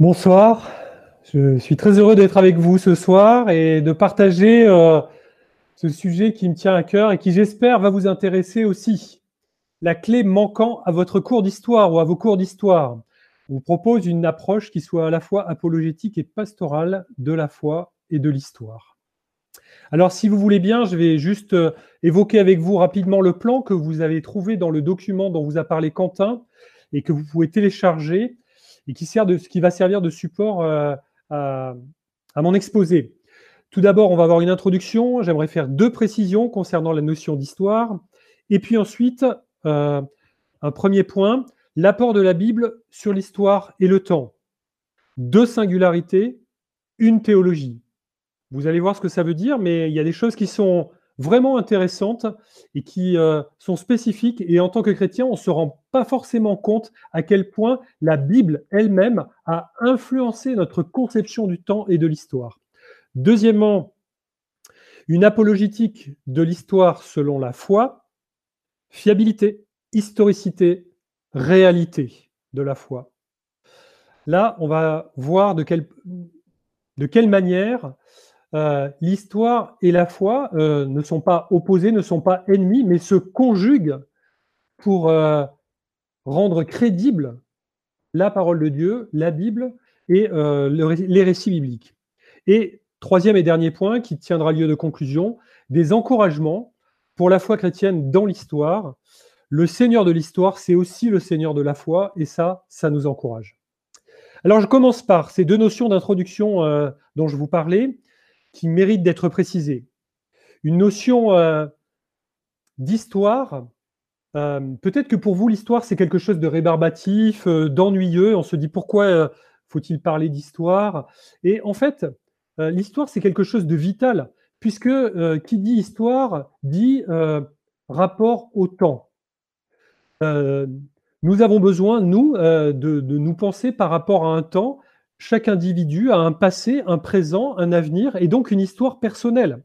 Bonsoir, je suis très heureux d'être avec vous ce soir et de partager euh, ce sujet qui me tient à cœur et qui j'espère va vous intéresser aussi. La clé manquant à votre cours d'histoire ou à vos cours d'histoire. Je vous propose une approche qui soit à la fois apologétique et pastorale de la foi et de l'histoire. Alors si vous voulez bien, je vais juste euh, évoquer avec vous rapidement le plan que vous avez trouvé dans le document dont vous a parlé Quentin et que vous pouvez télécharger et qui, va servir de support euh, à, mon exposé. Tout d'abord, on va avoir une introduction. J'aimerais faire deux précisions concernant la notion d'histoire. Et puis ensuite, euh, un premier point, l'apport de la Bible sur l'histoire et le temps. Deux singularités, une théologie. Vous allez voir ce que ça veut dire, mais il y a des choses qui sont vraiment intéressantes et qui euh, sont spécifiques. Et en tant que chrétien, on ne se rend pas forcément compte à quel point la Bible elle-même a influencé notre conception du temps et de l'histoire. Deuxièmement, une apologétique de l'histoire selon la foi, fiabilité, historicité, réalité de la foi. Là, on va voir de quelle, de quelle manière euh, l'histoire et la foi euh, ne sont pas opposés, ne sont pas ennemis, mais se conjuguent pour euh, rendre crédible la parole de Dieu, la Bible et les récits bibliques. Et troisième et dernier point qui tiendra lieu de conclusion, des encouragements pour la foi chrétienne dans l'histoire. Le Seigneur de l'histoire, c'est aussi le Seigneur de la foi, et ça, ça nous encourage. Alors je commence par ces deux notions d'introduction dont je vous parlais qui mérite d'être précisée. Une notion euh, d'histoire, euh, peut-être que pour vous, l'histoire, c'est quelque chose de rébarbatif, euh, d'ennuyeux. On se dit pourquoi faut-il parler d'histoire? Et en fait, l'histoire, c'est quelque chose de vital, puisque qui dit histoire dit rapport au temps. nous avons besoin, nous, de, de, nous penser par rapport à un temps chaque individu a un passé, un présent, un avenir et donc une histoire personnelle.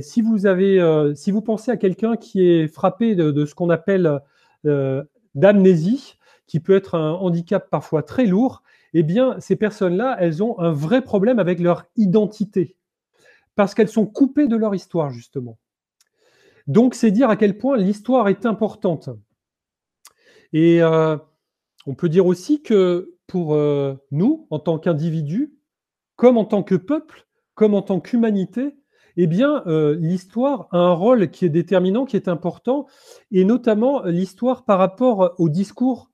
si, vous avez, euh, si vous pensez à quelqu'un qui est frappé de, ce qu'on appelle euh, d'amnésie, qui peut être un handicap parfois très lourd, eh bien, ces personnes-là, elles ont un vrai problème avec leur identité, parce qu'elles sont coupées de leur histoire, justement. Donc, c'est dire à quel point l'histoire est importante. Et euh, on peut dire aussi que pour euh, nous, en tant qu'individus, comme en tant que peuple, comme en tant qu'humanité, eh euh, l'histoire a un rôle qui est déterminant, qui est important, et notamment l'histoire par rapport au discours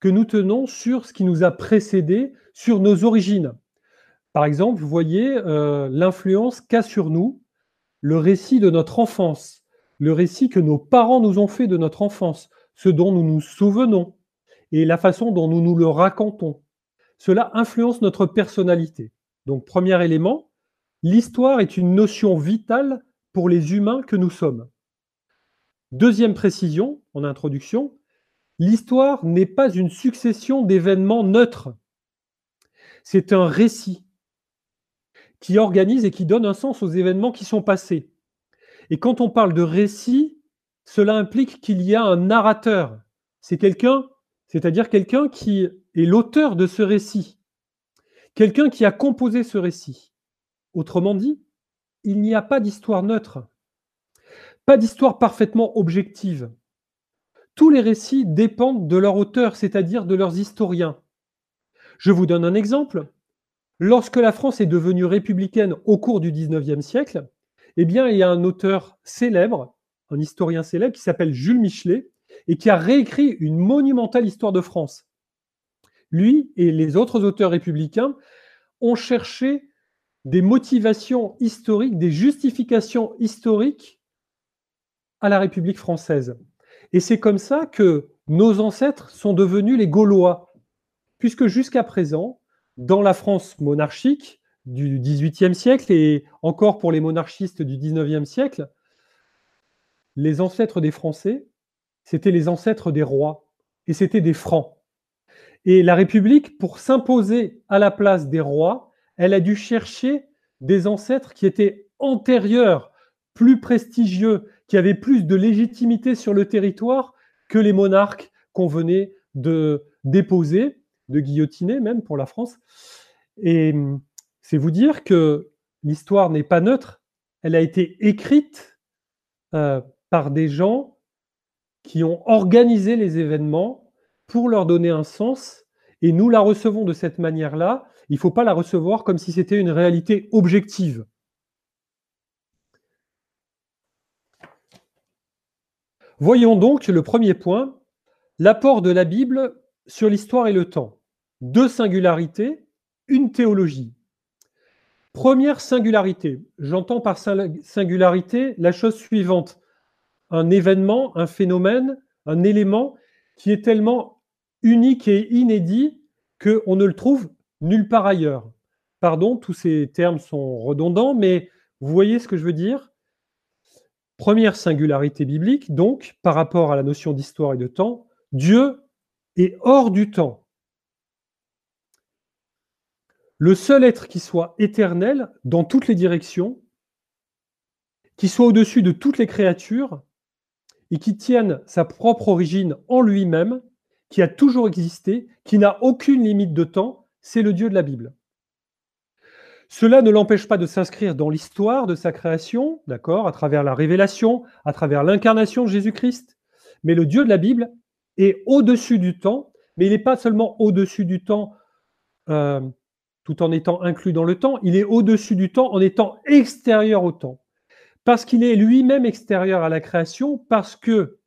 que nous tenons sur ce qui nous a précédé, sur nos origines. Par exemple, vous voyez euh, l'influence qu'a sur nous le récit de notre enfance, le récit que nos parents nous ont fait de notre enfance, ce dont nous nous souvenons, et la façon dont nous nous le racontons. Cela influence notre personnalité. Donc, premier élément, l'histoire est une notion vitale pour les humains que nous sommes. Deuxième précision, en introduction, l'histoire n'est pas une succession d'événements neutres. C'est un récit qui organise et qui donne un sens aux événements qui sont passés. Et quand on parle de récit, cela implique qu'il y a un narrateur. C'est quelqu'un c'est-à-dire quelqu'un qui est l'auteur de ce récit, quelqu'un qui a composé ce récit. Autrement dit, il n'y a pas d'histoire neutre, pas d'histoire parfaitement objective. Tous les récits dépendent de leur auteur, c'est-à-dire de leurs historiens. Je vous donne un exemple. Lorsque la France est devenue républicaine au cours du XIXe siècle, eh bien, il y a un auteur célèbre, un historien célèbre qui s'appelle Jules Michelet, et qui a réécrit une monumentale histoire de France. Lui et les autres auteurs républicains ont cherché des motivations historiques, des justifications historiques à la République française. Et c'est comme ça que nos ancêtres sont devenus les Gaulois, puisque jusqu'à présent, dans la France monarchique du XVIIIe siècle et encore pour les monarchistes du XIXe siècle, les ancêtres des Français, c'était les ancêtres des rois et c'était des francs. Et la République, pour s'imposer à la place des rois, elle a dû chercher des ancêtres qui étaient antérieurs, plus prestigieux, qui avaient plus de légitimité sur le territoire que les monarques qu'on venait de déposer, de guillotiner même pour la France. Et c'est vous dire que l'histoire n'est pas neutre, elle a été écrite euh, par des gens qui ont organisé les événements pour leur donner un sens, et nous la recevons de cette manière-là. Il ne faut pas la recevoir comme si c'était une réalité objective. Voyons donc le premier point, l'apport de la Bible sur l'histoire et le temps. Deux singularités, une théologie. Première singularité, j'entends par singularité la chose suivante, un événement, un phénomène, un élément qui est tellement unique et inédit qu'on ne le trouve nulle part ailleurs. Pardon, tous ces termes sont redondants, mais vous voyez ce que je veux dire? Première singularité biblique, donc, par rapport à la notion d'histoire et de temps, Dieu est hors du temps. Le seul être qui soit éternel dans toutes les directions, qui soit au-dessus de toutes les créatures et qui tienne sa propre origine en lui-même, qui a toujours existé, qui n'a aucune limite de temps, c'est le Dieu de la Bible. Cela ne l'empêche pas de s'inscrire dans l'histoire de sa création, d'accord, à travers la révélation, à travers l'incarnation de Jésus-Christ. Mais le Dieu de la Bible est au-dessus du temps, mais il n'est pas seulement au-dessus du temps euh, tout en étant inclus dans le temps, il est au-dessus du temps en étant extérieur au temps. Parce qu'il est lui-même extérieur à la création, parce que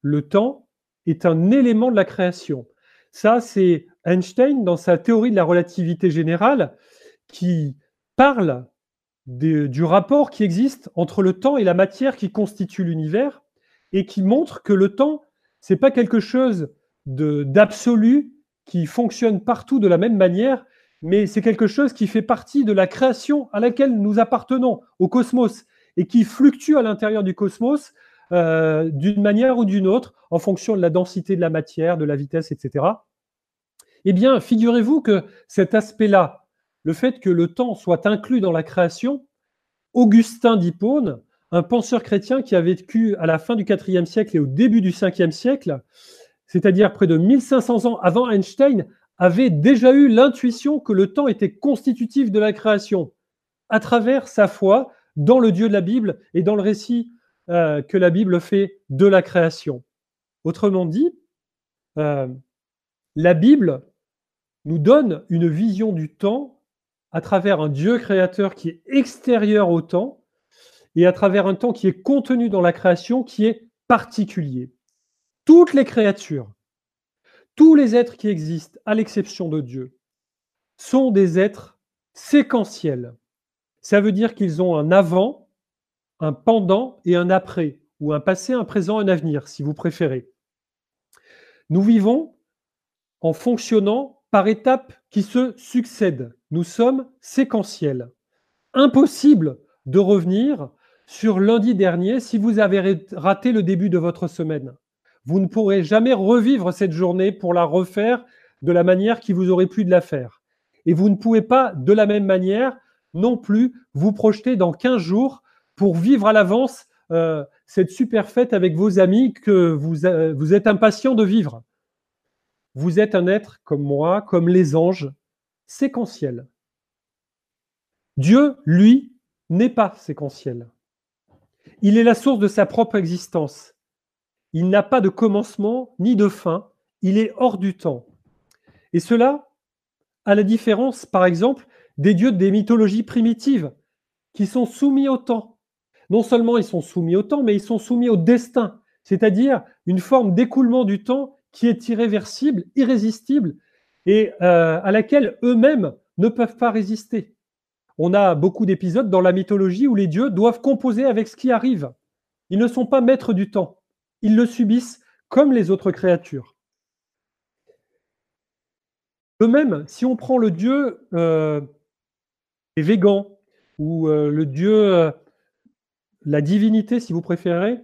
le temps est un élément de la création. Ça, c'est Einstein, dans sa théorie de la relativité générale, qui parle du rapport qui existe entre le temps et la matière qui constitue l'univers et qui montre que le temps, c'est pas quelque chose d'absolu qui fonctionne partout de la même manière, mais c'est quelque chose qui fait partie de la création à laquelle nous appartenons, au cosmos, et qui fluctue à l'intérieur du cosmos euh, d'une manière ou d'une autre, en fonction de la densité de la matière, de la vitesse, etc. Eh bien, figurez-vous que cet aspect-là, le fait que le temps soit inclus dans la création, Augustin d'Hippone, un penseur chrétien qui a vécu à la fin du IVe siècle et au début du Ve siècle, c'est-à-dire près de 1500 ans avant Einstein, avait déjà eu l'intuition que le temps était constitutif de la création, à travers sa foi dans le Dieu de la Bible et dans le récit euh, que la Bible fait de la création. Autrement dit, euh, la Bible nous donne une vision du temps à travers un Dieu créateur qui est extérieur au temps et à travers un temps qui est contenu dans la création qui est particulier. Toutes les créatures, tous les êtres qui existent, à l'exception de Dieu, sont des êtres séquentiels. Ça veut dire qu'ils ont un avant, un pendant et un après, ou un passé, un présent, un avenir, si vous préférez. Nous vivons en fonctionnant par étapes qui se succèdent. Nous sommes séquentiels. Impossible de revenir sur lundi dernier si vous avez raté le début de votre semaine. Vous ne pourrez jamais revivre cette journée pour la refaire de la manière qui vous aurait pu de la faire. Et vous ne pouvez pas, de la même manière, non plus vous projeter dans 15 jours pour vivre à l'avance euh, cette super fête avec vos amis que vous, euh, vous êtes impatient de vivre. Vous êtes un être comme moi, comme les anges, séquentiel. Dieu, lui, n'est pas séquentiel. Il est la source de sa propre existence. Il n'a pas de commencement ni de fin. Il est hors du temps. Et cela, à la différence, par exemple, des dieux des mythologies primitives, qui sont soumis au temps. Non seulement ils sont soumis au temps, mais ils sont soumis au destin, c'est-à-dire une forme d'écoulement du temps qui est irréversible, irrésistible, et euh, à laquelle eux-mêmes ne peuvent pas résister. On a beaucoup d'épisodes dans la mythologie où les dieux doivent composer avec ce qui arrive. Ils ne sont pas maîtres du temps. Ils le subissent comme les autres créatures. De même, si on prend le dieu euh, des végans ou euh, le dieu, euh, la divinité, si vous préférez,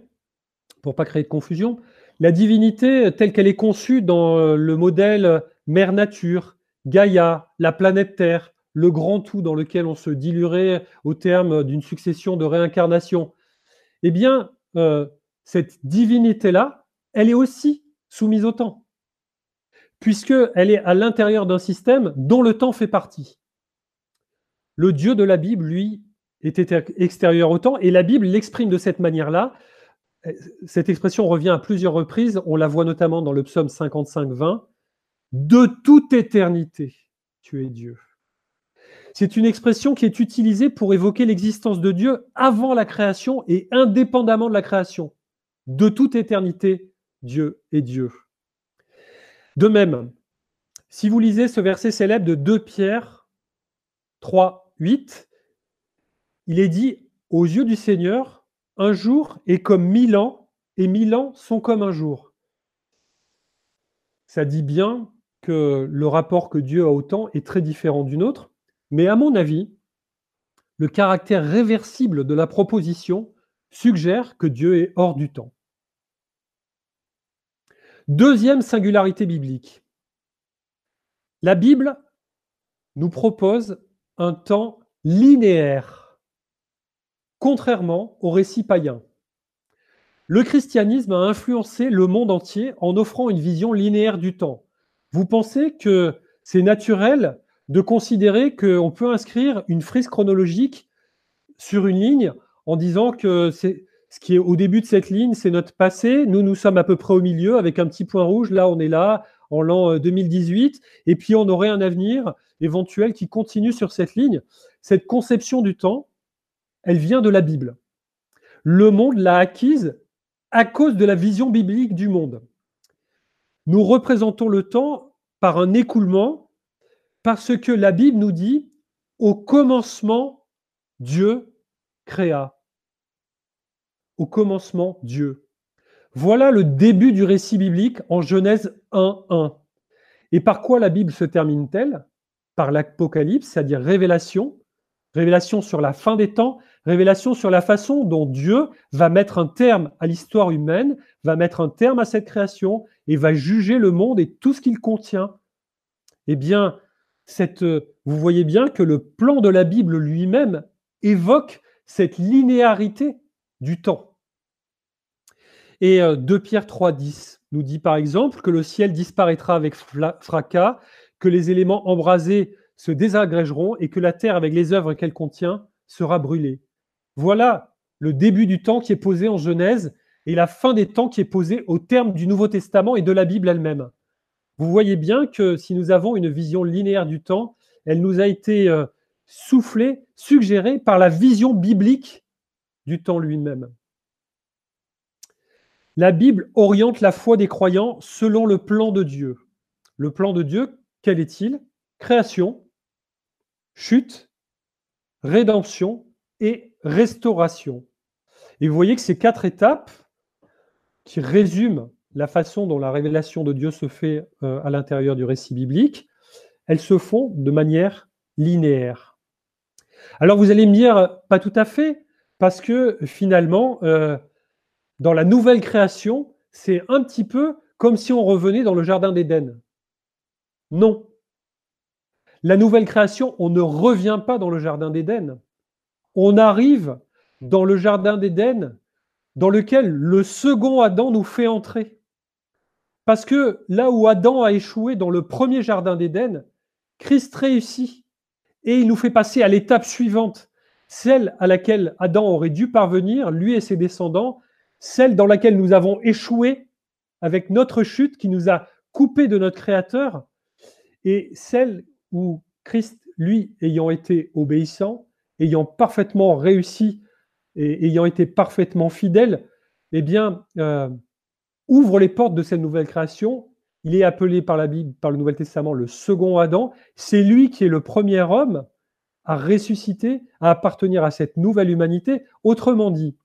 pour pas créer de confusion, la divinité telle qu'elle est conçue dans le modèle mère nature, Gaïa, la planète Terre, le grand tout dans lequel on se diluerait au terme d'une succession de réincarnations, eh bien, cette divinité-là, elle est aussi soumise au temps, puisqu'elle est à l'intérieur d'un système dont le temps fait partie. Le Dieu de la Bible, lui, était extérieur au temps, et la Bible l'exprime de cette manière-là. Cette expression revient à plusieurs reprises, on la voit notamment dans le psaume 55-20. De toute éternité, tu es Dieu. C'est une expression qui est utilisée pour évoquer l'existence de Dieu avant la création et indépendamment de la création. De toute éternité, Dieu est Dieu. De même, si vous lisez ce verset célèbre de 2 Pierre 3, 8, il est dit aux yeux du Seigneur, un jour est comme mille ans, et mille ans sont comme un jour. Ça dit bien que le rapport que Dieu a au temps est très différent du nôtre, mais à mon avis, le caractère réversible de la proposition suggère que Dieu est hors du temps. Deuxième singularité biblique. La Bible nous propose un temps linéaire, contrairement au récit païen. Le christianisme a influencé le monde entier en offrant une vision linéaire du temps. Vous pensez que c'est naturel de considérer qu'on peut inscrire une frise chronologique sur une ligne en disant que c'est ce qui est au début de cette ligne, c'est notre passé. Nous, nous sommes à peu près au milieu avec un petit point rouge. Là, on est là en l'an 2018. Euh, Et puis, on aurait un avenir éventuel qui continue sur cette ligne. Cette conception du temps, elle vient de la Bible. Le monde l'a acquise à cause de la vision biblique du monde. Nous représentons le temps par un écoulement parce que la Bible nous dit au commencement, Dieu créa au commencement Dieu. Voilà le début du récit biblique en Genèse 1.1. Et par quoi la Bible se termine-t-elle? Par l'Apocalypse, c'est-à-dire révélation, révélation sur la fin des temps, révélation sur la façon dont Dieu va mettre un terme à l'histoire humaine, va mettre un terme à cette création et va juger le monde et tout ce qu'il contient. Eh bien, cette, vous voyez bien que le plan de la Bible lui-même évoque cette linéarité du temps. Et 2 euh, Pierre 3.10 nous dit par exemple que le ciel disparaîtra avec fracas, que les éléments embrasés se désagrégeront et que la terre avec les œuvres qu'elle contient sera brûlée. Voilà le début du temps qui est posé en Genèse et la fin des temps qui est posée au terme du Nouveau Testament et de la Bible elle-même. Vous voyez bien que si nous avons une vision linéaire du temps, elle nous a été euh, soufflée, suggérée par la vision biblique du temps lui-même. La Bible oriente la foi des croyants selon le plan de Dieu. Le plan de Dieu, quel est-il? Création, chute, rédemption et restauration. Et vous voyez que ces quatre étapes qui résument la façon dont la révélation de Dieu se fait euh, à l'intérieur du récit biblique, elles se font de manière linéaire. Alors vous allez me dire, pas tout à fait, parce que finalement, euh, dans la nouvelle création, c'est un petit peu comme si on revenait dans le Jardin d'Éden. Non. La nouvelle création, on ne revient pas dans le Jardin d'Éden. On arrive dans le Jardin d'Éden dans lequel le second Adam nous fait entrer. Parce que là où Adam a échoué dans le premier Jardin d'Éden, Christ réussit et il nous fait passer à l'étape suivante, celle à laquelle Adam aurait dû parvenir, lui et ses descendants, celle dans laquelle nous avons échoué avec notre chute qui nous a coupé de notre Créateur, et celle où Christ, lui, ayant été obéissant, ayant parfaitement réussi et ayant été parfaitement fidèle, eh euh, ouvre les portes de cette nouvelle création. Il est appelé par la Bible, par le Nouvel Testament, le second Adam. C'est lui qui est le premier homme à ressusciter, à appartenir à cette nouvelle humanité. Autrement dit,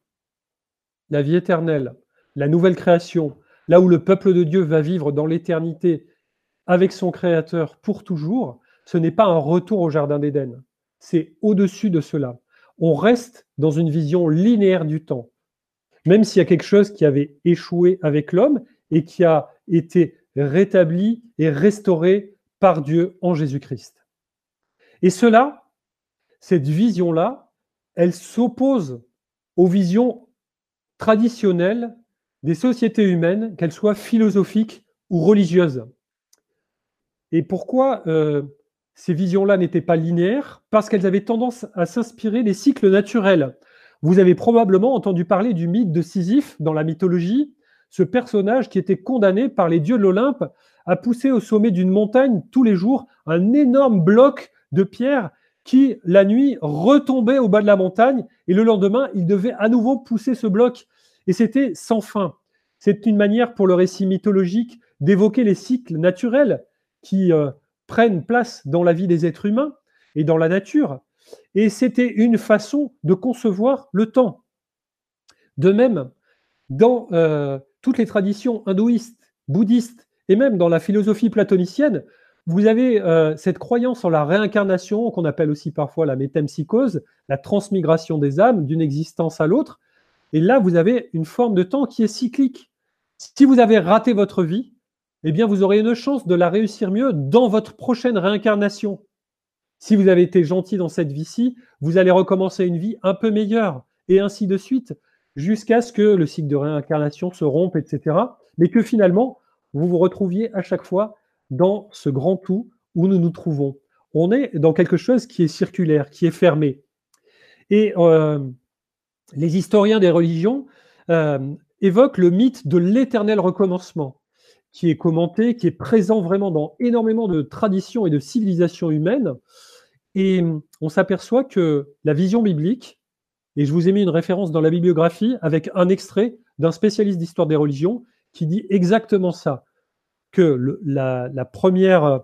la vie éternelle, la nouvelle création, là où le peuple de Dieu va vivre dans l'éternité avec son Créateur pour toujours, ce n'est pas un retour au Jardin d'Éden. C'est au-dessus de cela. On reste dans une vision linéaire du temps. Même s'il y a quelque chose qui avait échoué avec l'homme et qui a été rétabli et restauré par Dieu en Jésus-Christ. Et cela, cette vision-là, elle s'oppose aux visions traditionnelles des sociétés humaines, qu'elles soient philosophiques ou religieuses. Et pourquoi euh, ces visions-là n'étaient pas linéaires? Parce qu'elles avaient tendance à s'inspirer des cycles naturels. Vous avez probablement entendu parler du mythe de Sisyphe dans la mythologie, ce personnage qui était condamné par les dieux de l'Olympe à pousser au sommet d'une montagne tous les jours un énorme bloc de pierre qui, la nuit, retombait au bas de la montagne et le lendemain, il devait à nouveau pousser ce bloc. Et c'était sans fin. C'est une manière pour le récit mythologique d'évoquer les cycles naturels qui euh, prennent place dans la vie des êtres humains et dans la nature. Et c'était une façon de concevoir le temps. De même, dans euh, toutes les traditions hindouistes, bouddhistes et même dans la philosophie platonicienne, vous avez euh, cette croyance en la réincarnation, qu'on appelle aussi parfois la métempsychose, la transmigration des âmes d'une existence à l'autre. Et là, vous avez une forme de temps qui est cyclique. Si vous avez raté votre vie, eh bien, vous aurez une chance de la réussir mieux dans votre prochaine réincarnation. Si vous avez été gentil dans cette vie-ci, vous allez recommencer une vie un peu meilleure, et ainsi de suite, jusqu'à ce que le cycle de réincarnation se rompe, etc. Mais que finalement, vous vous retrouviez à chaque fois dans ce grand tout où nous nous trouvons. On est dans quelque chose qui est circulaire, qui est fermé. Et euh, les historiens des religions euh, évoquent le mythe de l'éternel recommencement, qui est commenté, qui est présent vraiment dans énormément de traditions et de civilisations humaines. Et on s'aperçoit que la vision biblique, et je vous ai mis une référence dans la bibliographie avec un extrait d'un spécialiste d'histoire des religions qui dit exactement ça que la, première,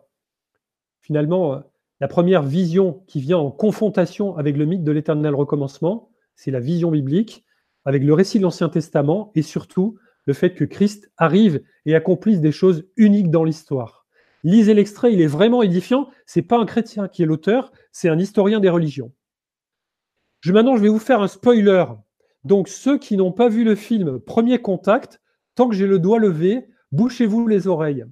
finalement, euh, la première vision qui vient en confrontation avec le mythe de l'éternel recommencement, c'est la vision biblique, avec le récit de l'Ancien Testament et surtout le fait que Christ arrive et accomplisse des choses uniques dans l'histoire. Lisez l'extrait, il est vraiment édifiant. C'est pas un chrétien qui est l'auteur, c'est un historien des religions. Maintenant, je vais vous faire un spoiler. Donc, ceux qui n'ont pas vu le film Premier Contact, tant que j'ai le doigt levé, Bouchez-vous les oreilles.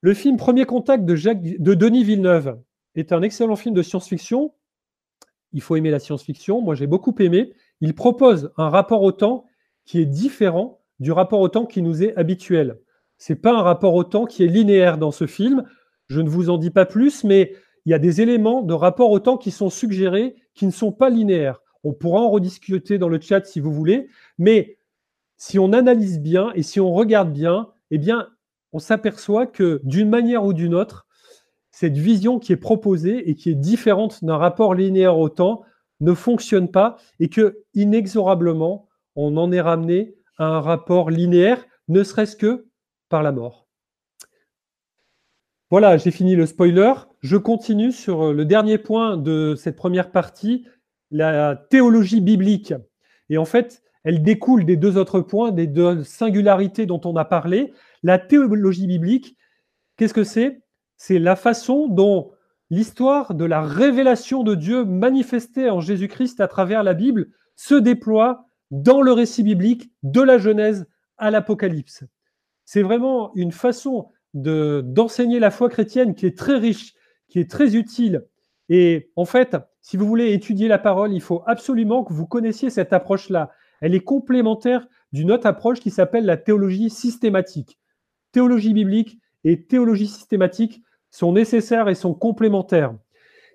Le film Premier Contact de Denis Villeneuve est un excellent film de science-fiction. Il faut aimer la science-fiction. Moi, j'ai beaucoup aimé. Il propose un rapport au temps qui est différent du rapport au temps qui nous est habituel. C'est pas un rapport au temps qui est linéaire dans ce film. Je ne vous en dis pas plus, mais il y a des éléments de rapport au temps qui sont suggérés, qui ne sont pas linéaires. On pourra en rediscuter dans le chat si vous voulez, mais si on analyse bien et si on regarde bien, eh bien, on s'aperçoit que d'une manière ou d'une autre, cette vision qui est proposée et qui est différente d'un rapport linéaire au temps ne fonctionne pas et que inexorablement, on en est ramené à un rapport linéaire, ne serait-ce que par la mort. Voilà, j'ai fini le spoiler. Je continue sur le dernier point de cette première partie, la théologie biblique. Et en fait, elle découle des deux autres points, des deux singularités dont on a parlé. La théologie biblique, qu'est-ce que c'est? C'est la façon dont l'histoire de la révélation de Dieu manifestée en Jésus-Christ à travers la Bible se déploie dans le récit biblique de la Genèse à l'Apocalypse. C'est vraiment une façon de, d'enseigner la foi chrétienne qui est très riche, qui est très utile. Et en fait, si vous voulez étudier la parole, il faut absolument que vous connaissiez cette approche-là elle est complémentaire d'une autre approche qui s'appelle la théologie systématique. Théologie biblique et théologie systématique sont nécessaires et sont complémentaires.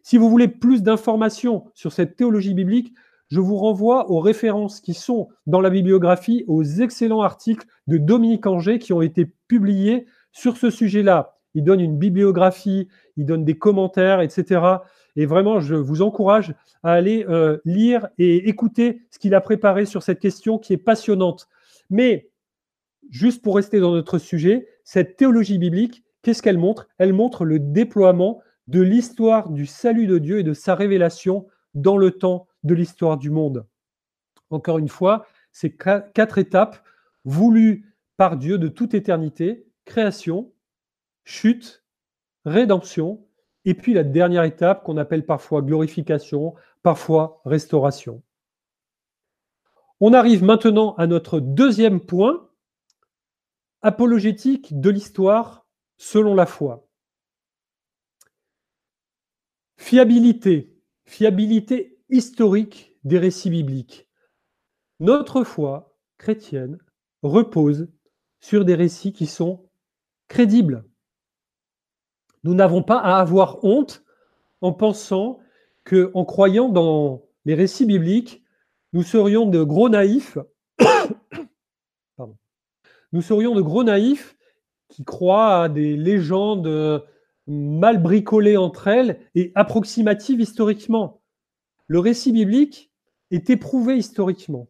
Si vous voulez plus d'informations sur cette théologie biblique, je vous renvoie aux références qui sont dans la bibliographie, aux excellents articles de Dominique Anger qui ont été publiés sur ce sujet-là. Il donne une bibliographie, il donne des commentaires, etc. Et vraiment, je vous encourage à aller euh, lire et écouter ce qu'il a préparé sur cette question qui est passionnante. Mais juste pour rester dans notre sujet, cette théologie biblique, qu'est-ce qu'elle montre? Elle montre le déploiement de l'histoire du salut de Dieu et de sa révélation dans le temps de l'histoire du monde. Encore une fois, ces quatre étapes voulues par Dieu de toute éternité, création, chute, rédemption, et puis la dernière étape qu'on appelle parfois glorification, parfois restauration. On arrive maintenant à notre deuxième point, apologétique de l'histoire selon la foi. Fiabilité, fiabilité historique des récits bibliques. Notre foi chrétienne repose sur des récits qui sont crédibles. Nous n'avons pas à avoir honte en pensant que, en croyant dans les récits bibliques, nous serions de gros naïfs. Nous serions de gros naïfs croient à des légendes mal bricolées entre elles et approximatives historiquement. Le récit biblique est éprouvé historiquement.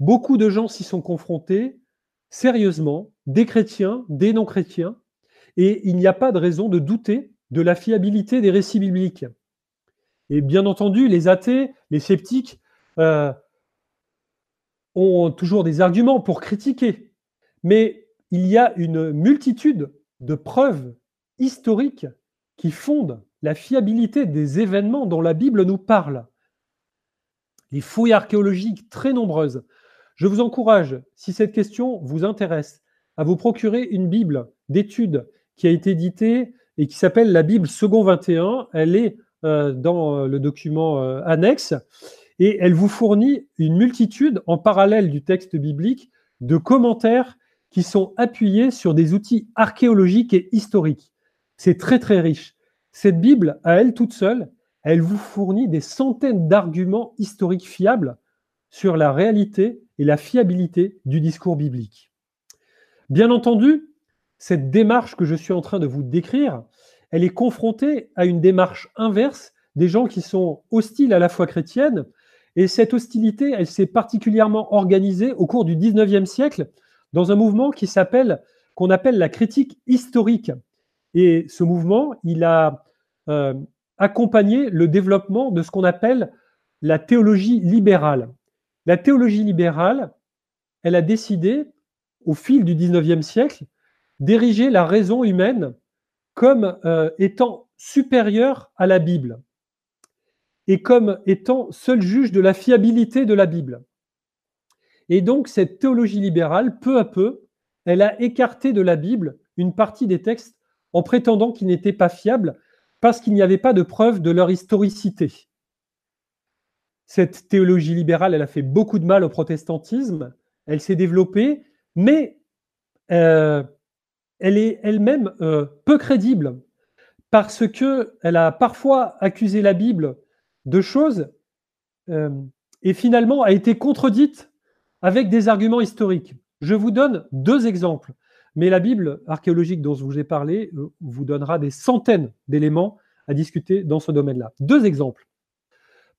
Beaucoup de gens s'y sont confrontés sérieusement, des chrétiens, des non-chrétiens, et il n'y a pas de raison de douter de la fiabilité des récits bibliques. Et bien entendu, les athées, les sceptiques euh, ont toujours des arguments pour critiquer. Mais il y a une multitude de preuves historiques qui fondent la fiabilité des événements dont la Bible nous parle. Les fouilles archéologiques très nombreuses. Je vous encourage, si cette question vous intéresse, à vous procurer une Bible d'études qui a été éditée et qui s'appelle la Bible Second 21. Elle est euh, dans euh, le document euh, annexe et elle vous fournit une multitude en parallèle du texte biblique de commentaires qui sont appuyés sur des outils archéologiques et historiques. C'est très très riche. Cette Bible, à elle toute seule, elle vous fournit des centaines d'arguments historiques fiables sur la réalité et la fiabilité du discours biblique. Bien entendu, cette démarche que je suis en train de vous décrire, elle est confrontée à une démarche inverse des gens qui sont hostiles à la foi chrétienne. Et cette hostilité, elle s'est particulièrement organisée au cours du 19e siècle dans un mouvement qui s'appelle, qu'on appelle la critique historique. Et ce mouvement, il a euh, accompagné le développement de ce qu'on appelle la théologie libérale. La théologie libérale, elle a décidé, au fil du 19e siècle, d'ériger la raison humaine comme euh, étant supérieure à la Bible et comme étant seul juge de la fiabilité de la Bible. Et donc cette théologie libérale, peu à peu, elle a écarté de la Bible une partie des textes en prétendant qu'ils n'étaient pas fiables parce qu'il n'y avait pas de preuve de leur historicité. Cette théologie libérale, elle a fait beaucoup de mal au protestantisme, elle s'est développée, mais euh, elle est elle-même euh, peu crédible parce qu'elle a parfois accusé la Bible de choses euh, et finalement a été contredite avec des arguments historiques. Je vous donne deux exemples, mais la Bible archéologique dont je vous ai parlé euh, vous donnera des centaines d'éléments à discuter dans ce domaine-là. Deux exemples.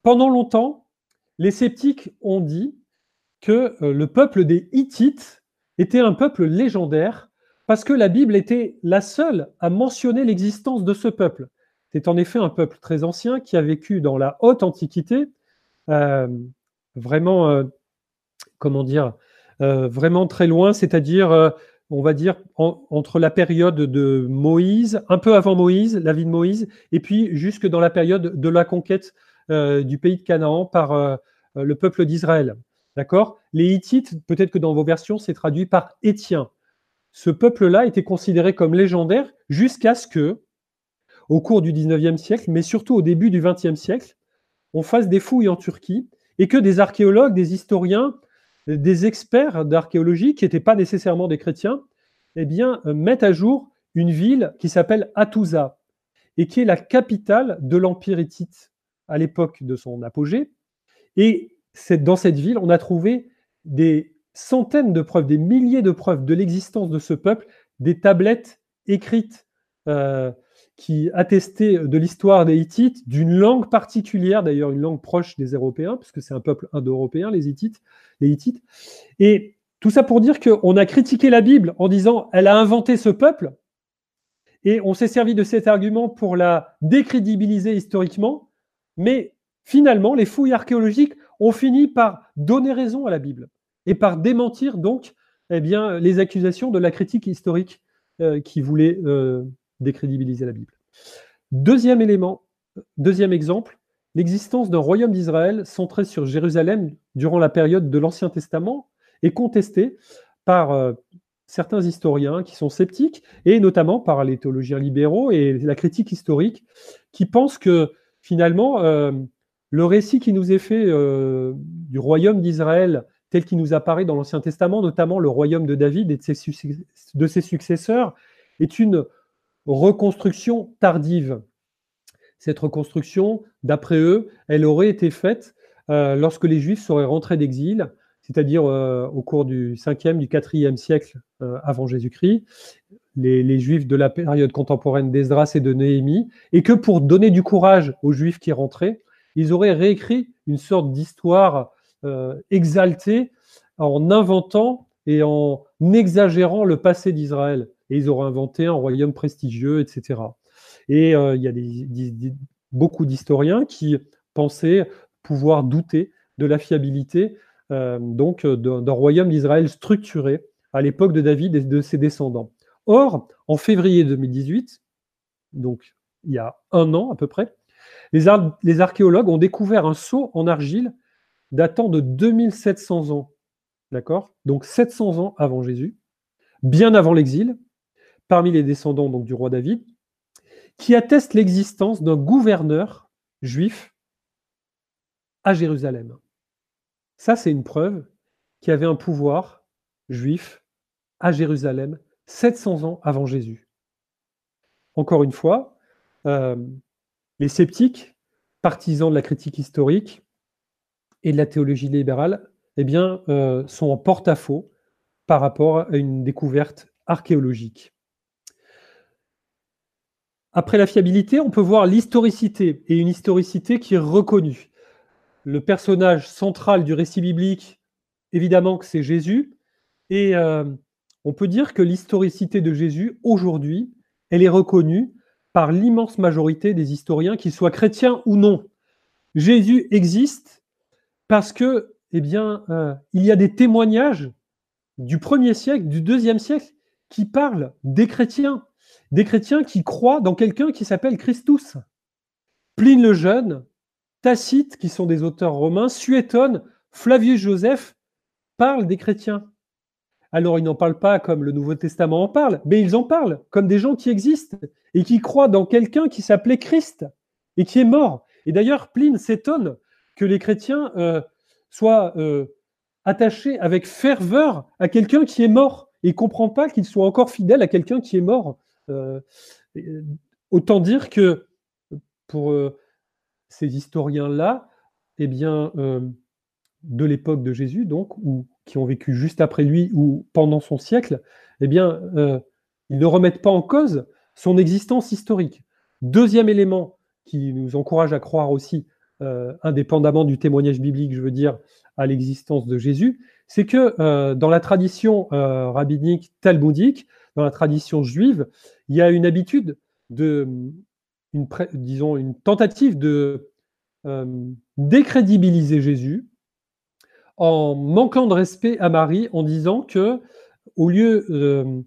Pendant longtemps, les sceptiques ont dit que le peuple des Hittites était un peuple légendaire parce que la Bible était la seule à mentionner l'existence de ce peuple. C'est en effet un peuple très ancien qui a vécu dans la haute antiquité, euh, vraiment, euh, comment dire, euh, vraiment très loin, c'est-à-dire, on va dire, entre la période de Moïse, un peu avant Moïse, la vie de Moïse, et puis jusque dans la période de la conquête du pays de Canaan par le peuple d'Israël. D'accord? Les Hittites, peut-être que dans vos versions, c'est traduit par Étiens ce peuple-là était considéré comme légendaire jusqu'à ce que, au cours du 19e siècle, mais surtout au début du 20e siècle, on fasse des fouilles en Turquie et que des archéologues, des historiens, des experts d'archéologie, qui n'étaient pas nécessairement des chrétiens, eh bien, euh, mettent à jour une ville qui s'appelle Hattusa et qui est la capitale de l'Empire hittite à l'époque de son apogée. Et dans cette ville, on a trouvé des centaines de preuves, des milliers de preuves de l'existence de ce peuple, des tablettes écrites euh, qui attestaient de l'histoire des Hittites, d'une langue particulière, d'ailleurs une langue proche des Européens, puisque c'est un peuple indo-européen, les Hittites, les Hittites. Et tout ça pour dire qu'on a critiqué la Bible en disant elle a inventé ce peuple, et on s'est servi de cet argument pour la décrédibiliser historiquement, mais finalement, les fouilles archéologiques ont fini par donner raison à la Bible et par démentir donc eh bien, les accusations de la critique historique euh, qui voulait euh, décrédibiliser la Bible. Deuxième élément, deuxième exemple, l'existence d'un royaume d'Israël centré sur Jérusalem durant la période de l'Ancien Testament est contestée par euh, certains historiens qui sont sceptiques, et notamment par les théologiens libéraux et la critique historique, qui pensent que finalement, euh, le récit qui nous est fait euh, du royaume d'Israël tel qu'il nous apparaît dans l'Ancien Testament, notamment le royaume de David et de ses, de ses successeurs, est une reconstruction tardive. Cette reconstruction, d'après eux, elle aurait été faite euh, lorsque les Juifs seraient rentrés d'exil, c'est-à-dire euh, au cours du 5e, du 4e siècle euh, avant Jésus-Christ, les, les, Juifs de la période contemporaine d'Esdras et de Néhémie, et que pour donner du courage aux Juifs qui rentraient, ils auraient réécrit une sorte d'histoire exaltée en inventant et en exagérant le passé d'Israël et ils auraient inventé un royaume prestigieux, etc. Et euh, il y a beaucoup d'historiens qui pensaient pouvoir douter de la fiabilité euh, donc d'un royaume d'Israël structuré à l'époque de David et de ses descendants. Or, en février 2018, donc il y a un an à peu près, les, les archéologues ont découvert un sceau en argile datant de 2700 ans. D'accord? Donc 700 ans avant Jésus, bien avant l'exil, parmi les descendants donc, du roi David, qui atteste l'existence d'un gouverneur juif à Jérusalem. Ça, c'est une preuve qu'il y avait un pouvoir juif à Jérusalem 700 ans avant Jésus. Encore une fois, euh, les sceptiques, partisans de la critique historique et de la théologie libérale, eh euh, sont en porte-à-faux par rapport à une découverte archéologique. Après la fiabilité, on peut voir l'historicité, et une historicité qui est reconnue. Le personnage central du récit biblique, évidemment que c'est Jésus, et euh, on peut dire que l'historicité de Jésus, aujourd'hui, elle est reconnue par l'immense majorité des historiens, qu'ils soient chrétiens ou non. Jésus existe parce que, eh euh, il y a des témoignages du premier siècle, du deuxième siècle, qui parlent des chrétiens, des chrétiens qui croient dans quelqu'un qui s'appelle Christus. Pline le Jeune, Tacite, qui sont des auteurs romains, Suétone, Flavius Joseph parlent des chrétiens. Alors ils n'en parlent pas comme le Nouveau Testament en parle, mais ils en parlent comme des gens qui existent et qui croient dans quelqu'un qui s'appelait Christ et qui est mort. Et d'ailleurs, Pline s'étonne que les chrétiens euh, soient euh, attachés avec ferveur à quelqu'un qui est mort et ne comprend pas qu'ils soient encore fidèles à quelqu'un qui est mort. Euh, autant dire que pour euh, ces historiens-là, eh bien, euh, de l'époque de Jésus, donc, ou qui ont vécu juste après lui ou pendant son siècle, eh bien, ils ne remettent pas en cause son existence historique. Deuxième élément qui nous encourage à croire aussi, indépendamment du témoignage biblique, je veux dire, à l'existence de Jésus, c'est que dans la tradition rabbinique talmudique, tradition juive, il y a une habitude de, une, disons, une tentative de euh, décrédibiliser Jésus en manquant de respect à Marie, en disant que, au lieu euh,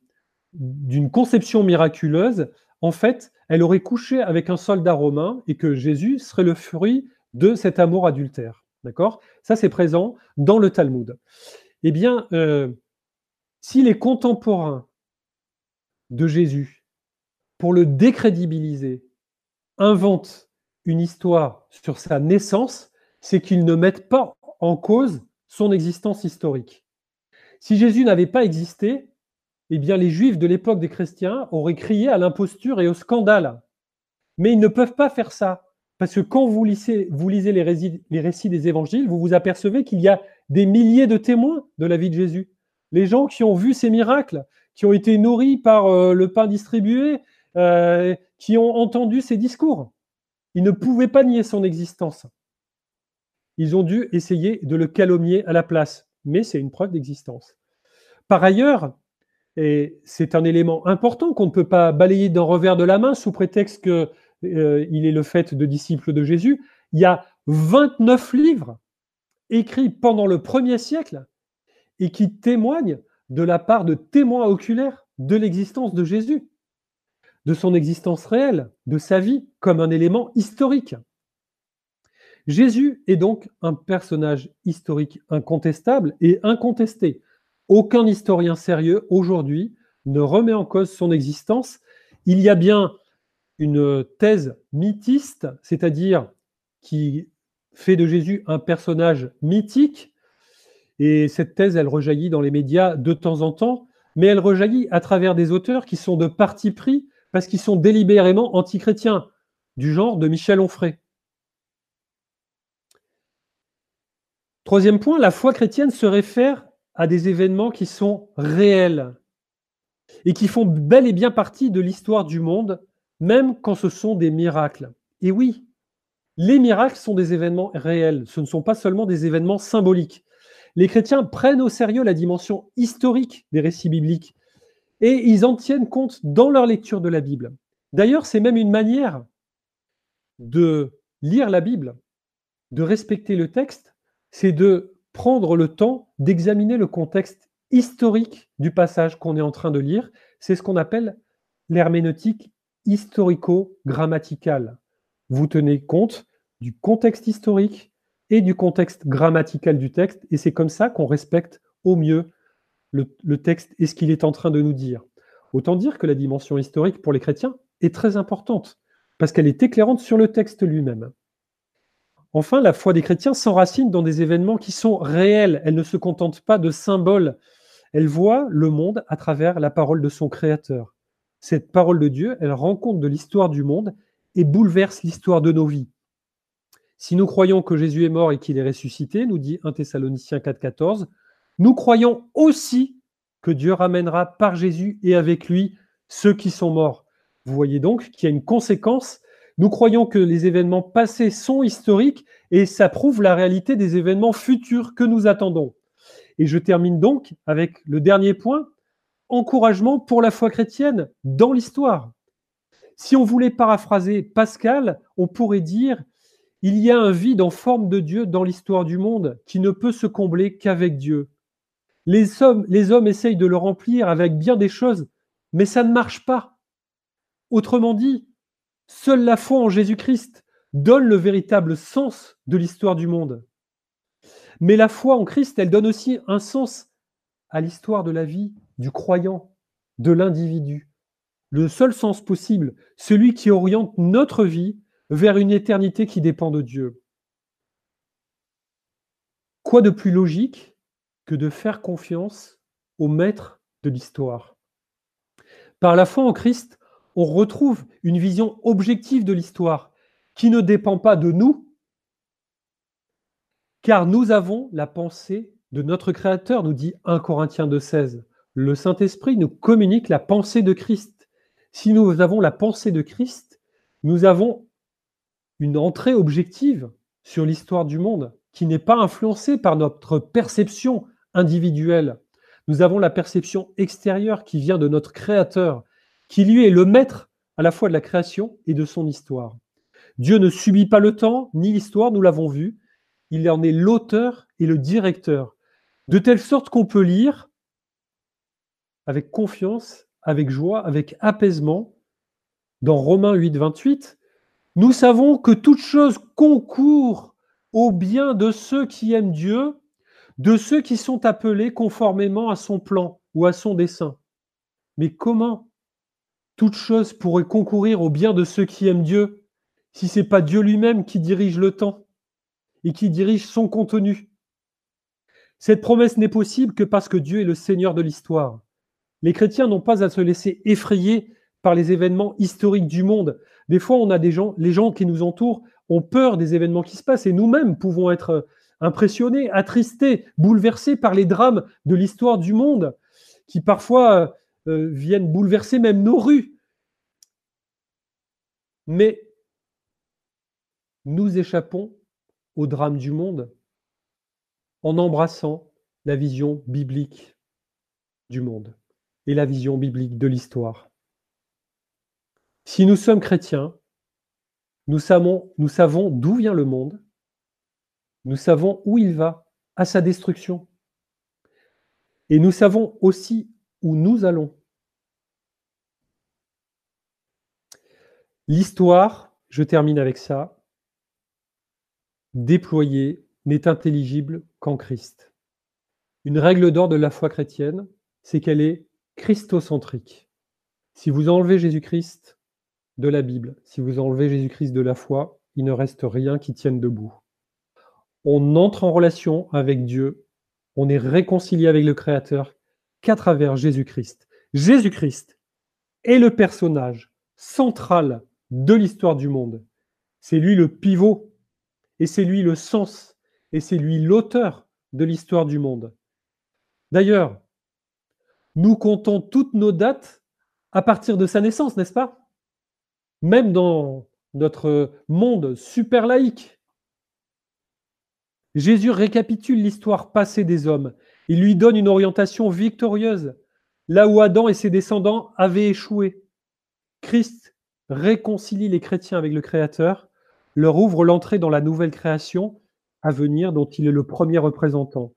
d'une conception miraculeuse, en fait, elle aurait couché avec un soldat romain et que Jésus serait le fruit de cet amour adultère. D'accord? Ça, c'est présent dans le Talmud. Eh bien, euh, si les contemporains de Jésus pour le décrédibiliser, invente une histoire sur sa naissance, c'est qu'ils ne mettent pas en cause son existence historique. Si Jésus n'avait pas existé, eh bien les Juifs de l'époque des chrétiens auraient crié à l'imposture et au scandale. Mais ils ne peuvent pas faire ça, parce que quand vous lisez, vous lisez les, les récits des évangiles, vous vous apercevez qu'il y a des milliers de témoins de la vie de Jésus. Les gens qui ont vu ces miracles, qui ont été nourris par euh, le pain distribué, euh, qui ont entendu ses discours. Ils ne pouvaient pas nier son existence. Ils ont dû essayer de le calomnier à la place, mais c'est une preuve d'existence. Par ailleurs, et c'est un élément important qu'on ne peut pas balayer d'un revers de la main sous prétexte qu'il euh, est le fait de disciple de Jésus, il y a 29 livres écrits pendant le premier siècle et qui témoignent de la part de témoins oculaires de l'existence de Jésus. de son existence réelle, de sa vie, comme un élément historique. Jésus est donc un personnage historique incontestable et incontesté. Aucun historien sérieux aujourd'hui ne remet en cause son existence. Il y a bien une thèse mythiste, c'est-à-dire qui fait de Jésus un personnage mythique, et cette thèse, elle rejaillit dans les médias de temps en temps, mais elle rejaillit à travers des auteurs qui sont de parti pris parce qu'ils sont délibérément antichrétiens, du genre de Michel Onfray. Troisième point, la foi chrétienne se réfère à des événements qui sont réels et qui font bel et bien partie de l'histoire du monde, même quand ce sont des miracles. Et oui, les miracles sont des événements réels, ce ne sont pas seulement des événements symboliques. Les chrétiens prennent au sérieux la dimension historique des récits bibliques et ils en tiennent compte dans leur lecture de la Bible. D'ailleurs, c'est même une manière de lire la Bible, de respecter le texte, c'est de prendre le temps d'examiner le contexte historique du passage qu'on est en train de lire. C'est ce qu'on appelle l'herméneutique historico-grammaticale. Vous tenez compte du contexte historique et du contexte grammatical du texte, et c'est comme ça qu'on respecte au mieux le, texte et ce qu'il est en train de nous dire. Autant dire que la dimension historique pour les chrétiens est très importante, parce qu'elle est éclairante sur le texte lui-même. Enfin, la foi des chrétiens s'enracine dans des événements qui sont réels. Elle ne se contente pas de symboles. Elle voit le monde à travers la parole de son Créateur. Cette parole de Dieu, elle rend compte de l'histoire du monde et bouleverse l'histoire de nos vies. Si nous croyons que Jésus est mort et qu'il est ressuscité, nous dit 1 Thessaloniciens 4,14, nous croyons aussi que Dieu ramènera par Jésus et avec lui ceux qui sont morts. Vous voyez donc qu'il y a une conséquence nous croyons que les événements passés sont historiques et ça prouve la réalité des événements futurs que nous attendons. Et je termine donc avec le dernier point, encouragement pour la foi chrétienne dans l'histoire. Si on voulait paraphraser Pascal, on pourrait dire il y a un vide en forme de Dieu dans l'histoire du monde qui ne peut se combler qu'avec Dieu. Les hommes, essayent de le remplir avec bien des choses, mais ça ne marche pas. Autrement dit, Seule la foi en Jésus-Christ donne le véritable sens de l'histoire du monde. Mais la foi en Christ, elle donne aussi un sens à l'histoire de la vie du croyant, de l'individu. Le seul sens possible, celui qui oriente notre vie vers une éternité qui dépend de Dieu. Quoi de plus logique que de faire confiance au maître de l'histoire? Par la foi en Christ, on retrouve une vision objective de l'histoire qui ne dépend pas de nous, car nous avons la pensée de notre Créateur, nous dit 1 Corinthiens 2,16. Le Saint-Esprit nous communique la pensée de Christ. Si nous avons la pensée de Christ, nous avons une entrée objective sur l'histoire du monde qui n'est pas influencée par notre perception individuelle. Nous avons la perception extérieure qui vient de notre Créateur, qui lui est le maître à la fois de la création et de son histoire. Dieu ne subit pas le temps ni l'histoire, nous l'avons vu, il en est l'auteur et le directeur, de telle sorte qu'on peut lire avec confiance, avec joie, avec apaisement, dans Romains 8, 28, nous savons que toute chose concourt au bien de ceux qui aiment Dieu, de ceux qui sont appelés conformément à son plan ou à son dessein. Mais comment toute chose pourrait concourir au bien de ceux qui aiment Dieu si ce n'est pas Dieu lui-même qui dirige le temps et qui dirige son contenu? Cette promesse n'est possible que parce que Dieu est le Seigneur de l'histoire. Les chrétiens n'ont pas à se laisser effrayer par les événements historiques du monde. Des fois, on a des gens, les gens qui nous entourent ont peur des événements qui se passent et nous-mêmes pouvons être impressionnés, attristés, bouleversés par les drames de l'histoire du monde qui parfois euh, viennent bouleverser même nos rues. Mais nous échappons au drame du monde en embrassant la vision biblique du monde et la vision biblique de l'histoire. Si nous sommes chrétiens, nous savons, d'où vient le monde, nous savons où il va, à sa destruction. Et nous savons aussi où nous allons. L'histoire, je termine avec ça, déployée n'est intelligible qu'en Christ. Une règle d'or de la foi chrétienne, c'est qu'elle est christocentrique. Si vous enlevez Jésus-Christ la Bible, si vous enlevez Jésus-Christ de la foi, il ne reste rien qui tienne debout. On entre en relation avec Dieu, on est réconcilié avec le Créateur qu'à travers Jésus-Christ. Jésus-Christ est le personnage central de l'histoire du monde. C'est lui le pivot, et c'est lui le sens, et c'est lui l'auteur de l'histoire du monde. D'ailleurs, nous comptons toutes nos dates à partir de sa naissance, n'est-ce pas? Même dans notre monde super laïque. Jésus récapitule l'histoire passée des hommes. Il lui donne une orientation victorieuse, là où Adam et ses descendants avaient échoué. Christ réconcilie les chrétiens avec le Créateur, leur ouvre l'entrée dans la nouvelle création à venir dont il est le premier représentant.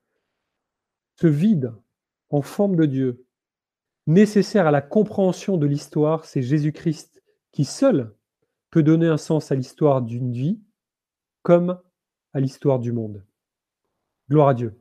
Ce vide en forme de Dieu, nécessaire à la compréhension de l'histoire, c'est Jésus-Christ qui seul peut donner un sens à l'histoire d'une vie comme à l'histoire du monde. Gloire à Dieu.